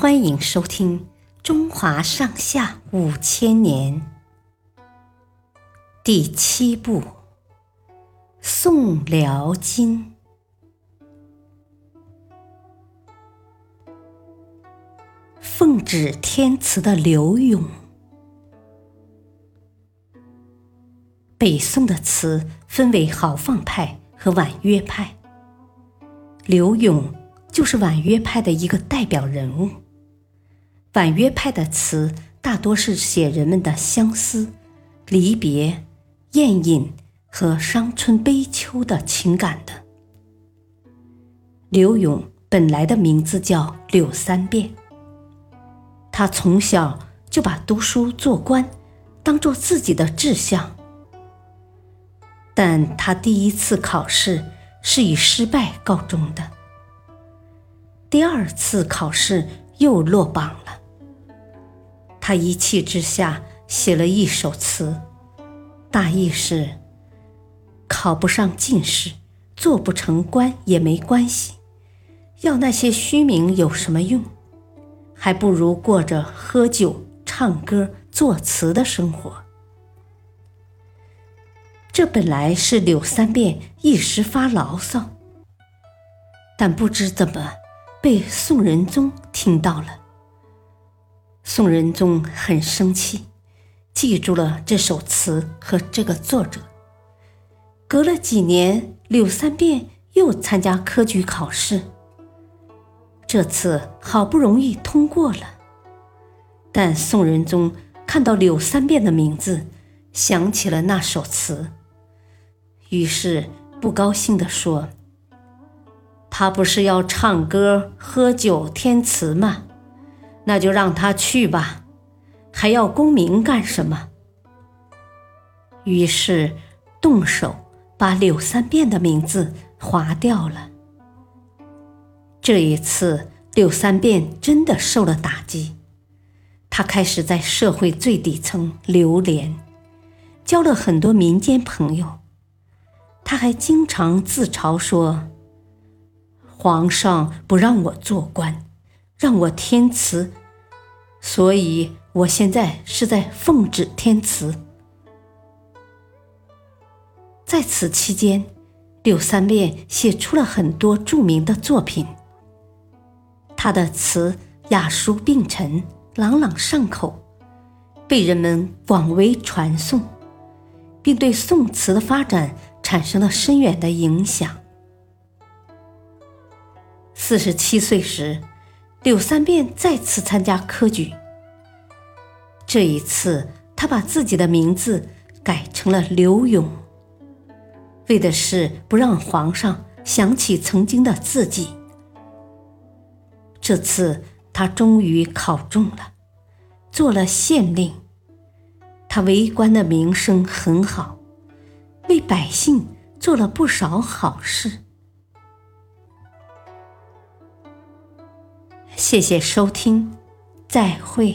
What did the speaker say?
欢迎收听《中华上下五千年》第七部《宋辽金》。奉旨天词的刘永，北宋的词分为豪放派和婉约派，刘永就是婉约派的一个代表人物。婉约派的词大多是写人们的相思、离别、宴饮和伤春悲秋的情感的。刘永本来的名字叫柳三变。他从小就把读书做官当做自己的志向，但他第一次考试是以失败告终的。第二次考试又落榜了。他一气之下写了一首词，大意是：考不上进士，做不成官也没关系，要那些虚名有什么用？还不如过着喝酒、唱歌、作词的生活。这本来是柳三变一时发牢骚，但不知怎么被宋仁宗听到了。宋仁宗很生气，记住了这首词和这个作者。隔了几年，柳三变又参加科举考试。这次好不容易通过了，但宋仁宗看到柳三变的名字，想起了那首词，于是不高兴地说：“他不是要唱歌、喝酒、填词吗？那就让他去吧，还要功名干什么？”于是动手把柳三变的名字划掉了。这一次，柳三变真的受了打击，他开始在社会最底层流连，交了很多民间朋友。他还经常自嘲说：“皇上不让我做官，让我填词，所以我现在是在奉旨填词。”在此期间，柳三变写出了很多著名的作品。他的词雅俗并陈，朗朗上口，被人们广为传颂，并对宋词的发展产生了深远的影响。四十七岁时，柳三变再次参加科举。这一次，他把自己的名字改成了刘永，为的是不让皇上想起曾经的自己。这次他终于考中了，做了县令。他为官的名声很好，为百姓做了不少好事。谢谢收听，再会。